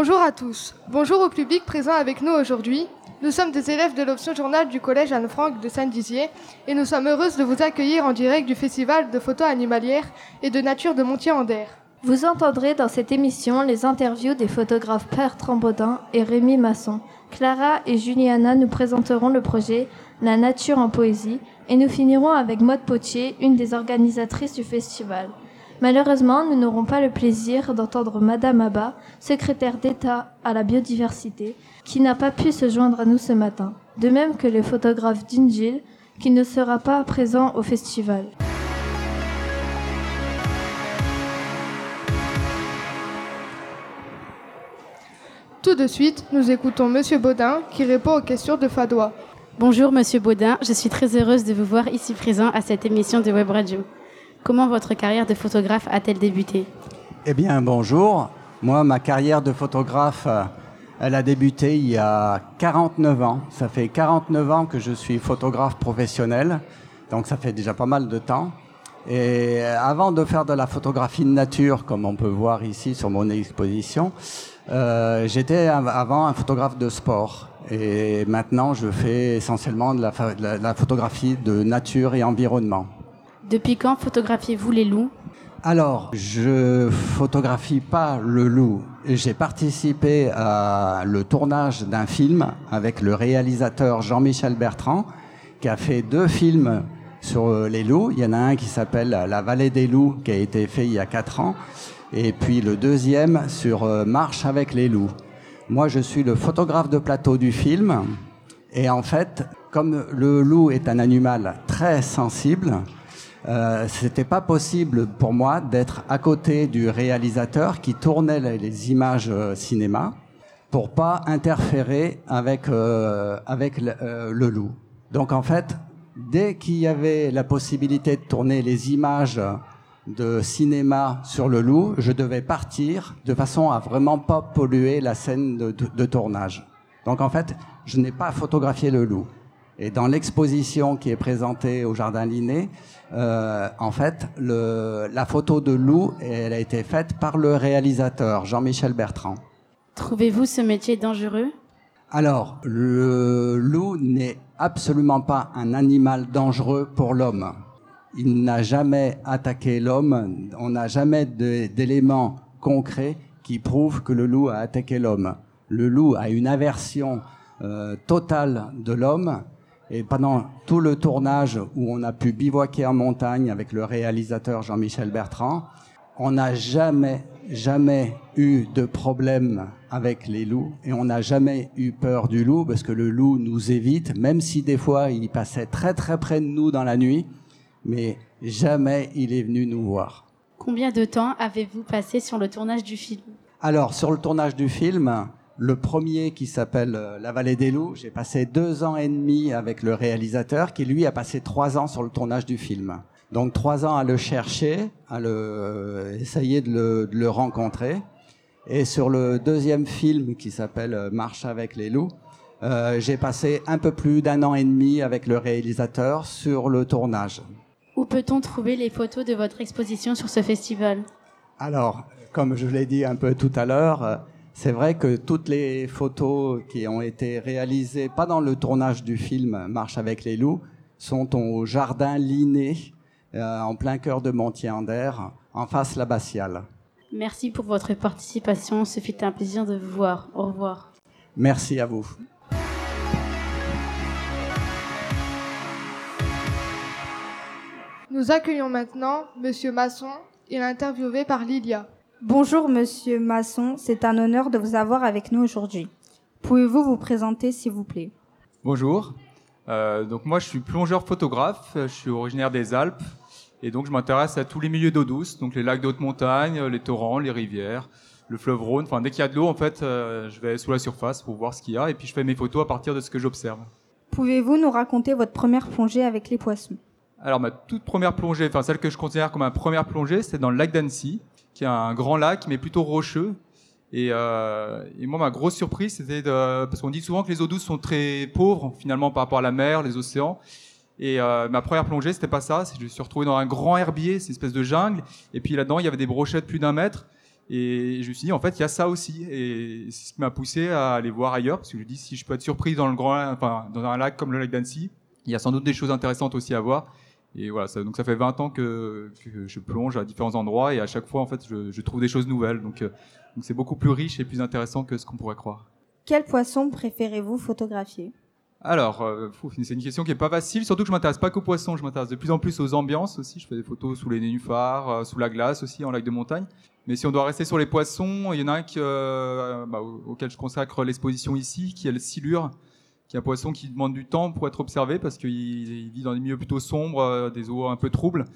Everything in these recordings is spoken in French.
Bonjour à tous. Bonjour au public présent avec nous aujourd'hui. Nous sommes des élèves de l'option journal du collège Anne-Franck de Saint-Dizier et nous sommes heureuses de vous accueillir en direct du festival de photos animalières et de nature de Montier-en-Der. Vous entendrez dans cette émission les interviews des photographes Bertrand Baudin et Rémi Masson. Clara et Juliana nous présenteront le projet La nature en poésie et nous finirons avec Maude Potier, une des organisatrices du festival. Malheureusement, nous n'aurons pas le plaisir d'entendre Madame Abba, secrétaire d'État à la biodiversité, qui n'a pas pu se joindre à nous ce matin, de même que le photographe Dingil, qui ne sera pas présent au festival. Tout de suite, nous écoutons Monsieur Baudin qui répond aux questions de Fadois. Bonjour Monsieur Baudin, je suis très heureuse de vous voir ici présent à cette émission de Web Radio. Comment votre carrière de photographe a-t-elle débuté? Eh bien bonjour, moi ma carrière de photographe, euh, elle a débuté il y a 49 ans. Ça fait 49 ans que je suis photographe professionnel, donc ça fait déjà pas mal de temps. Et avant de faire de la photographie de nature, comme on peut voir ici sur mon exposition, euh, j'étais avant un photographe de sport. Et maintenant, je fais essentiellement de la photographie de nature et environnement. Depuis quand photographiez-vous les loups? Alors, je photographie pas le loup. J'ai participé à le tournage d'un film avec le réalisateur Jean-Michel Bertrand, qui a fait deux films sur les loups. Il y en a un qui s'appelle La vallée des loups, qui a été fait il y a quatre ans, et puis le deuxième sur euh, Marche avec les loups. Moi, je suis le photographe de plateau du film, et en fait, comme le loup est un animal très sensible, euh, c'était pas possible pour moi d'être à côté du réalisateur qui tournait les, images euh, cinéma pour pas interférer avec euh, avec le, euh, le loup. Donc en fait, dès qu'il y avait la possibilité de tourner les images de cinéma sur le loup, je devais partir de façon à vraiment pas polluer la scène de tournage. Donc en fait, je n'ai pas photographié le loup. Et dans l'exposition qui est présentée au Jardin Linné, euh, en fait, le, la photo de loup, elle a été faite par le réalisateur Jean-Michel Bertrand. Trouvez-vous ce métier dangereux? Alors, le loup n'est absolument pas un animal dangereux pour l'homme. Il n'a jamais attaqué l'homme. On n'a jamais d'éléments concrets qui prouvent que le loup a attaqué l'homme. Le loup a une aversion euh, totale de l'homme. Et pendant tout le tournage où on a pu bivouaquer en montagne avec le réalisateur Jean-Michel Bertrand, on n'a jamais, jamais eu de problème avec les loups et on n'a jamais eu peur du loup parce que le loup nous évite, même si des fois il passait très très près de nous dans la nuit, mais jamais il est venu nous voir. Combien de temps avez-vous passé sur le tournage du film? Alors, sur le tournage du film, le premier qui s'appelle euh, La vallée des loups, j'ai passé deux ans et demi avec le réalisateur qui, lui, a passé trois ans sur le tournage du film. Donc, trois ans à le chercher, à le, euh, essayer de le, de le rencontrer. Et sur le deuxième film qui s'appelle euh, Marche avec les loups, euh, j'ai passé un peu plus d'un an et demi avec le réalisateur sur le tournage. Où peut-on trouver les photos de votre exposition sur ce festival? Alors, comme je l'ai dit un peu tout à l'heure, c'est vrai que toutes les photos qui ont été réalisées, pas dans le tournage du film Marche avec les loups, sont au jardin Linné, euh, en plein cœur de Montier-en-Der, en face l'abbatiale. Merci pour votre participation, ce fut un plaisir de vous voir. Au revoir. Merci à vous. Nous accueillons maintenant Monsieur Masson. Il est interviewé par Lilia. Bonjour Monsieur Masson, c'est un honneur de vous avoir avec nous aujourd'hui. Pouvez-vous vous présenter s'il vous plaît? Bonjour. Euh, donc moi, je suis plongeur photographe. Je suis originaire des Alpes et donc je m'intéresse à tous les milieux d'eau douce, donc les lacs de haute montagne, les torrents, les rivières, le fleuve Rhône. Enfin, dès qu'il y a de l'eau, en fait, euh, je vais sous la surface pour voir ce qu'il y a et puis je fais mes photos à partir de ce que j'observe. Pouvez-vous nous raconter votre première plongée avec les poissons? Alors ma toute première plongée, enfin celle que je considère comme ma première plongée, c'était dans le lac d'Annecy, qui est un grand lac mais plutôt rocheux. Et, euh, et moi, ma grosse surprise, c'était de, parce qu'on dit souvent que les eaux douces sont très pauvres finalement par rapport à la mer, les océans. Et euh, ma première plongée, c'était pas ça. Je me suis retrouvé dans un grand herbier, c'est une espèce de jungle. Et puis là-dedans, il y avait des brochettes plus d'un mètre. Et je me suis dit, en fait, il y a ça aussi. Et c'est ce qui m'a poussé à aller voir ailleurs, parce que je me dis, si je peux être surpris dans, le grand, enfin, dans un lac comme le lac d'Annecy, il y a sans doute des choses intéressantes aussi à voir. Et voilà, ça, donc ça fait 20 ans que, que, je plonge à différents endroits et à chaque fois, en fait, je, je trouve des choses nouvelles. Donc, euh, donc c'est beaucoup plus riche et plus intéressant que ce qu'on pourrait croire. Quel poisson préférez-vous photographier? Alors, euh, c'est une question qui est pas facile, surtout que je m'intéresse pas qu'aux poissons, je m'intéresse de plus en plus aux ambiances aussi. Je fais des photos sous les nénuphars, euh, sous la glace aussi, en lac de montagne. Mais si on doit rester sur les poissons, il y en a un qui, euh, bah, auquel je consacre l'exposition ici, qui est le silure, qui est un poisson qui demande du temps pour être observé parce qu'il vit dans des milieux plutôt sombres, des eaux un peu troubles,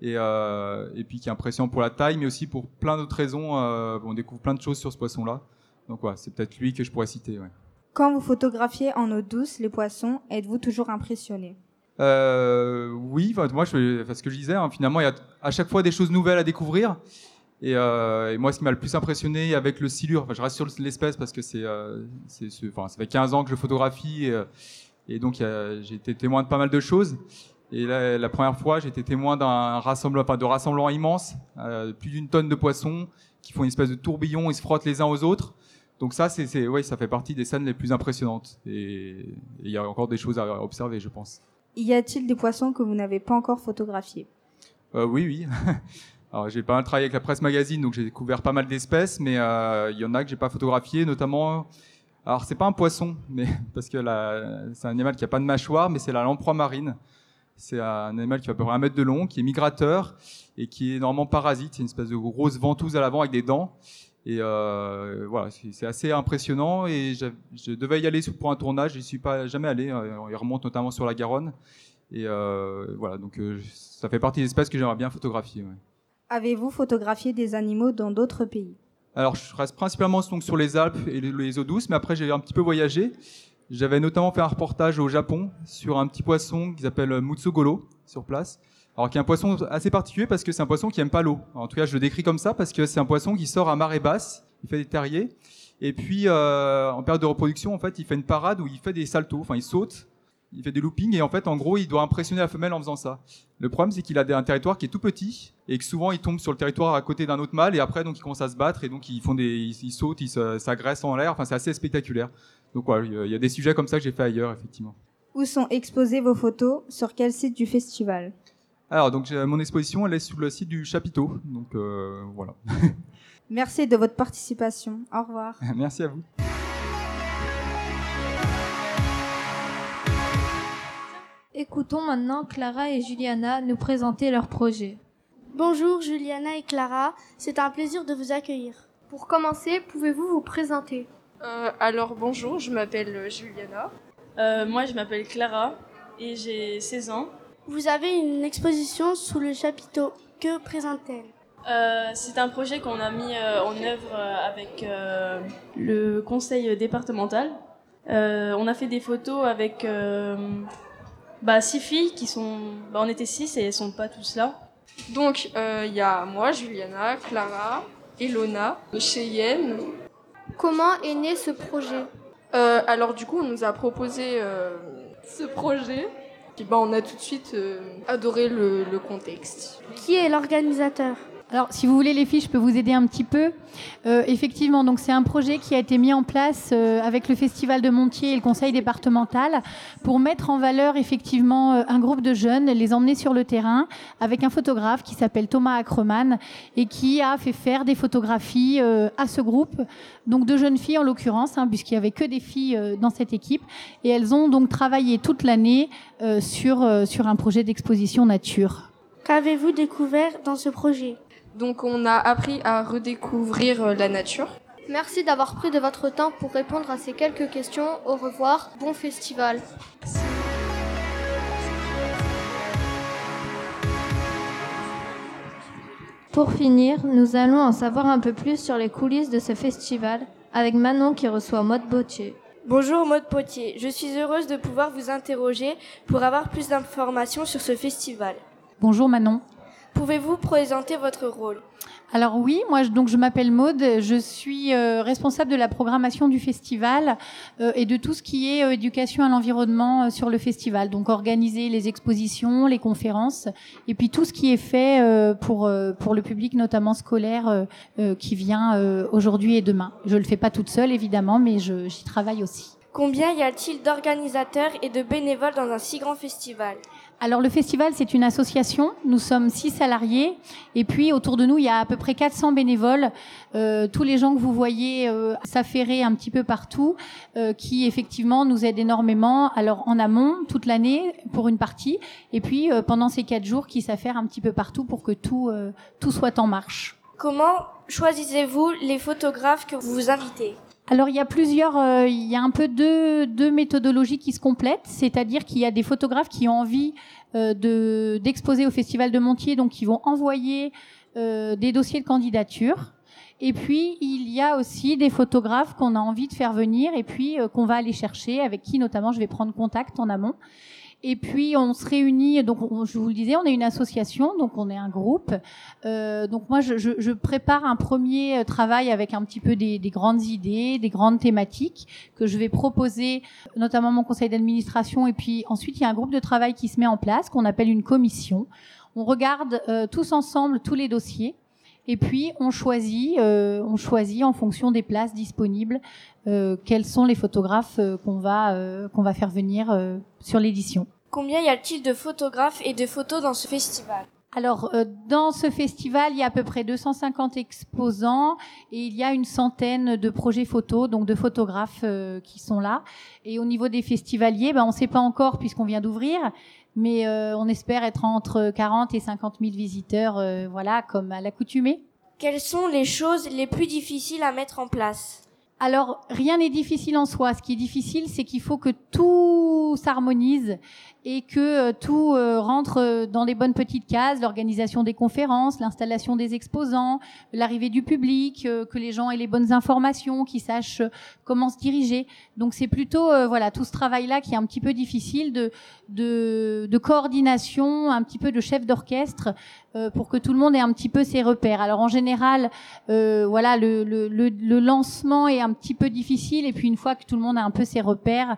et, et puis qui est impressionnant pour la taille, mais aussi pour plein d'autres raisons. on découvre plein de choses sur ce poisson-là. Donc voilà, c'est peut-être lui que je pourrais citer. Ouais. Quand vous photographiez en eau douce les poissons, êtes-vous toujours impressionné? Euh, Oui, moi, je, ce que je disais, hein, finalement, il y a à chaque fois des choses nouvelles à découvrir. Et, euh, et moi, ce qui m'a le plus impressionné avec le silure, enfin, je reste sur l'espèce parce que c'est, euh, enfin, ça fait 15 ans que je photographie et, et donc j'ai été témoin de pas mal de choses. Et là, la première fois, j'ai été témoin d'un rassemblement, enfin, de rassemblement immense, euh, plus d'une tonne de poissons qui font une espèce de tourbillon, ils se frottent les uns aux autres. Donc ça, c'est, ouais, ça fait partie des scènes les plus impressionnantes. Et il y a encore des choses à observer, je pense. Y a-t-il des poissons que vous n'avez pas encore photographiés? Euh, Oui, oui. Alors j'ai pas mal travaillé avec la presse magazine, donc j'ai découvert pas mal d'espèces, mais euh, il y en a que j'ai pas photographié, notamment. Alors c'est pas un poisson, mais parce que c'est un animal qui a pas de mâchoire, mais c'est la lamproie marine. C'est un animal qui fait à peu près un mètre de long, qui est migrateur et qui est normalement parasite. C'est une espèce de grosse ventouse à l'avant avec des dents. Et euh, voilà, c'est assez impressionnant. Et je, devais y aller pour un tournage, je n'y suis pas jamais allé. Euh, il remonte notamment sur la Garonne. Et voilà, donc ça fait partie des espèces que j'aimerais bien photographier. Avez-vous photographié des animaux dans d'autres pays? Alors, je reste principalement sur les Alpes et les, eaux douces, mais après j'ai un petit peu voyagé. J'avais notamment fait un reportage au Japon sur un petit poisson qui s'appelle Mutsugolo sur place. Alors, qui est un poisson assez particulier parce que c'est un poisson qui aime pas l'eau. En tout cas, je le décris comme ça parce que c'est un poisson qui sort à marée basse, il fait des terriers, et puis euh, en période de reproduction, en fait, il fait une parade où il fait des saltos, enfin, il saute, il fait des loopings, et en fait, en gros, il doit impressionner la femelle en faisant ça. Le problème, c'est qu'il a un territoire qui est tout petit, et que souvent, il tombe sur le territoire à côté d'un autre mâle, et après, donc, il commence à se battre, et donc, ils font des, ils, sautent, ils s'agressent en l'air. Enfin, c'est assez spectaculaire. Donc, voilà, il y a des sujets comme ça que j'ai fait ailleurs, effectivement. Où sont exposées vos photos? Sur quel site du festival? Alors, donc, mon exposition, elle est sur le site du chapiteau. Donc, euh, voilà. Merci de votre participation. Au revoir. Merci à vous. Écoutons maintenant Clara et Juliana nous présenter leur projet. Bonjour Juliana et Clara, c'est un plaisir de vous accueillir. Pour commencer, pouvez-vous vous présenter? Euh, Alors bonjour, je m'appelle Juliana. Euh, moi je m'appelle Clara et j'ai 16 ans. Vous avez une exposition sous le chapiteau. Que présente-t-elle euh, c'est un projet qu'on a mis euh, en œuvre euh, avec le conseil départemental. on a fait des photos avec bah, six filles qui sont. Bah, on était six et elles sont pas tous là. Donc il y a moi, Juliana, Clara, Elona, Cheyenne. Comment est né ce projet? Alors du coup, on nous a proposé ce projet? bah, on a tout de suite euh, adoré le, le contexte. Qui est l'organisateur? Alors, si vous voulez les filles, je peux vous aider un petit peu. Euh, effectivement, donc c'est un projet qui a été mis en place euh, avec le Festival de Montier et le Conseil départemental pour mettre en valeur effectivement euh, un groupe de jeunes, les emmener sur le terrain avec un photographe qui s'appelle Thomas Ackerman et qui a fait faire des photographies à ce groupe, donc de jeunes filles en l'occurrence, hein, puisqu'il y avait que des filles dans cette équipe, et elles ont donc travaillé toute l'année sur sur un projet d'exposition nature. Qu'avez-vous découvert dans ce projet? Donc on a appris à redécouvrir euh, la nature. Merci d'avoir pris de votre temps pour répondre à ces quelques questions. Au revoir, bon festival. Pour finir, nous allons en savoir un peu plus sur les coulisses de ce festival avec Manon qui reçoit Maud Bautier. Bonjour Maud Potier, je suis heureuse de pouvoir vous interroger pour avoir plus d'informations sur ce festival. Bonjour Manon. Pouvez-vous présenter votre rôle? Alors oui, moi je, donc je m'appelle Maude, je suis euh, responsable de la programmation du festival euh, et de tout ce qui est euh, éducation à l'environnement sur le festival. Donc organiser les expositions, les conférences et puis tout ce qui est fait pour pour le public notamment scolaire qui vient aujourd'hui et demain. Je le fais pas toute seule évidemment, mais j'y travaille aussi. Combien y a-t-il d'organisateurs et de bénévoles dans un si grand festival? Alors le festival, c'est une association. Nous sommes six salariés et puis autour de nous, il y a à peu près 400 bénévoles. Euh, tous les gens que vous voyez euh, s'affairer un petit peu partout, euh, qui effectivement nous aident énormément. Alors en amont, toute l'année pour une partie, et puis euh, pendant ces quatre jours, qui s'affairent un petit peu partout pour que tout euh, tout soit en marche. Comment choisissez-vous les photographes que vous invitez? Alors il y a plusieurs, euh, il y a un peu deux, méthodologies qui se complètent, c'est-à-dire qu'il y a des photographes qui ont envie euh, de d'exposer au Festival de Montier, donc qui vont envoyer euh, des dossiers de candidature. Et puis il y a aussi des photographes qu'on a envie de faire venir et puis qu'on va aller chercher, avec qui notamment je vais prendre contact en amont. Et puis on se réunit, donc je vous le disais, on est une association, donc on est un groupe. Euh, donc moi, je, je, je, prépare un premier travail avec un petit peu des, des, grandes idées, des grandes thématiques que je vais proposer, notamment mon conseil d'administration. Et puis ensuite, il y a un groupe de travail qui se met en place, qu'on appelle une commission. On regarde euh, tous ensemble tous les dossiers. Et puis on choisit, euh, on choisit en fonction des places disponibles euh, quels sont les photographes euh, qu'on va euh, qu'on va faire venir sur l'édition. Combien y a-t-il de photographes et de photos dans ce festival? Alors, dans ce festival, il y a à peu près 250 exposants et il y a une centaine de projets photos, donc de photographes qui sont là. Et au niveau des festivaliers, ben, on ne sait pas encore puisqu'on vient d'ouvrir, mais on espère être entre 40 et 50 000 visiteurs, voilà, comme à l'accoutumée. Quelles sont les choses les plus difficiles à mettre en place? Alors, rien n'est difficile en soi. Ce qui est difficile, c'est qu'il faut que tout s'harmonise et que euh, tout euh, rentre euh, dans les bonnes petites cases, l'organisation des conférences, l'installation des exposants, l'arrivée du public, que les gens aient les bonnes informations, qu'ils sachent comment se diriger. Donc c'est plutôt voilà tout ce travail-là qui est un petit peu difficile de, de, de coordination, un petit peu de chef d'orchestre pour que tout le monde ait un petit peu ses repères. Alors en général, voilà le, le, le, le lancement est un petit peu difficile et puis une fois que tout le monde a un peu ses repères,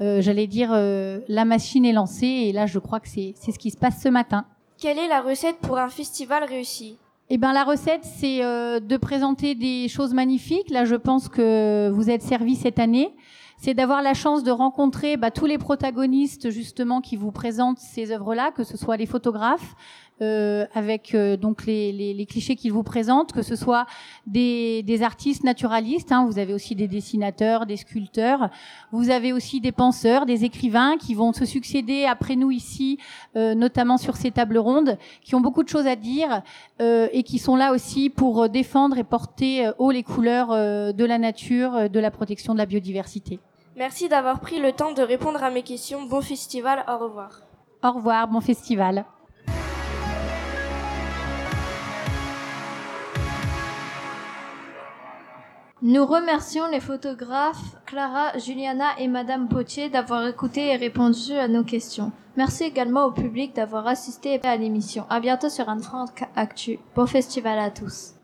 euh, j'allais dire, euh, la machine est lancée et là, je crois que c'est ce qui se passe ce matin. Quelle est la recette pour un festival réussi? Eh ben la recette, c'est euh, de présenter des choses magnifiques. Là, je pense que vous êtes servi cette année. C'est d'avoir la chance de rencontrer bah, tous les protagonistes justement qui vous présentent ces œuvres-là, que ce soit les photographes, euh, avec euh, donc les, les, les clichés qu'ils vous présentent, que ce soit des, des artistes naturalistes, hein, vous avez aussi des dessinateurs, des sculpteurs, vous avez aussi des penseurs, des écrivains qui vont se succéder après nous ici, euh, notamment sur ces tables rondes, qui ont beaucoup de choses à dire et qui sont là aussi pour défendre et porter haut les couleurs de la nature, de la protection de la biodiversité. Merci d'avoir pris le temps de répondre à mes questions. Bon festival, au revoir. Au revoir, bon festival. Nous remercions les photographes Clara, Juliana et Madame Potier d'avoir écouté et répondu à nos questions. Merci également au public d'avoir assisté à l'émission. À bientôt sur un Actu. Bon festival à tous.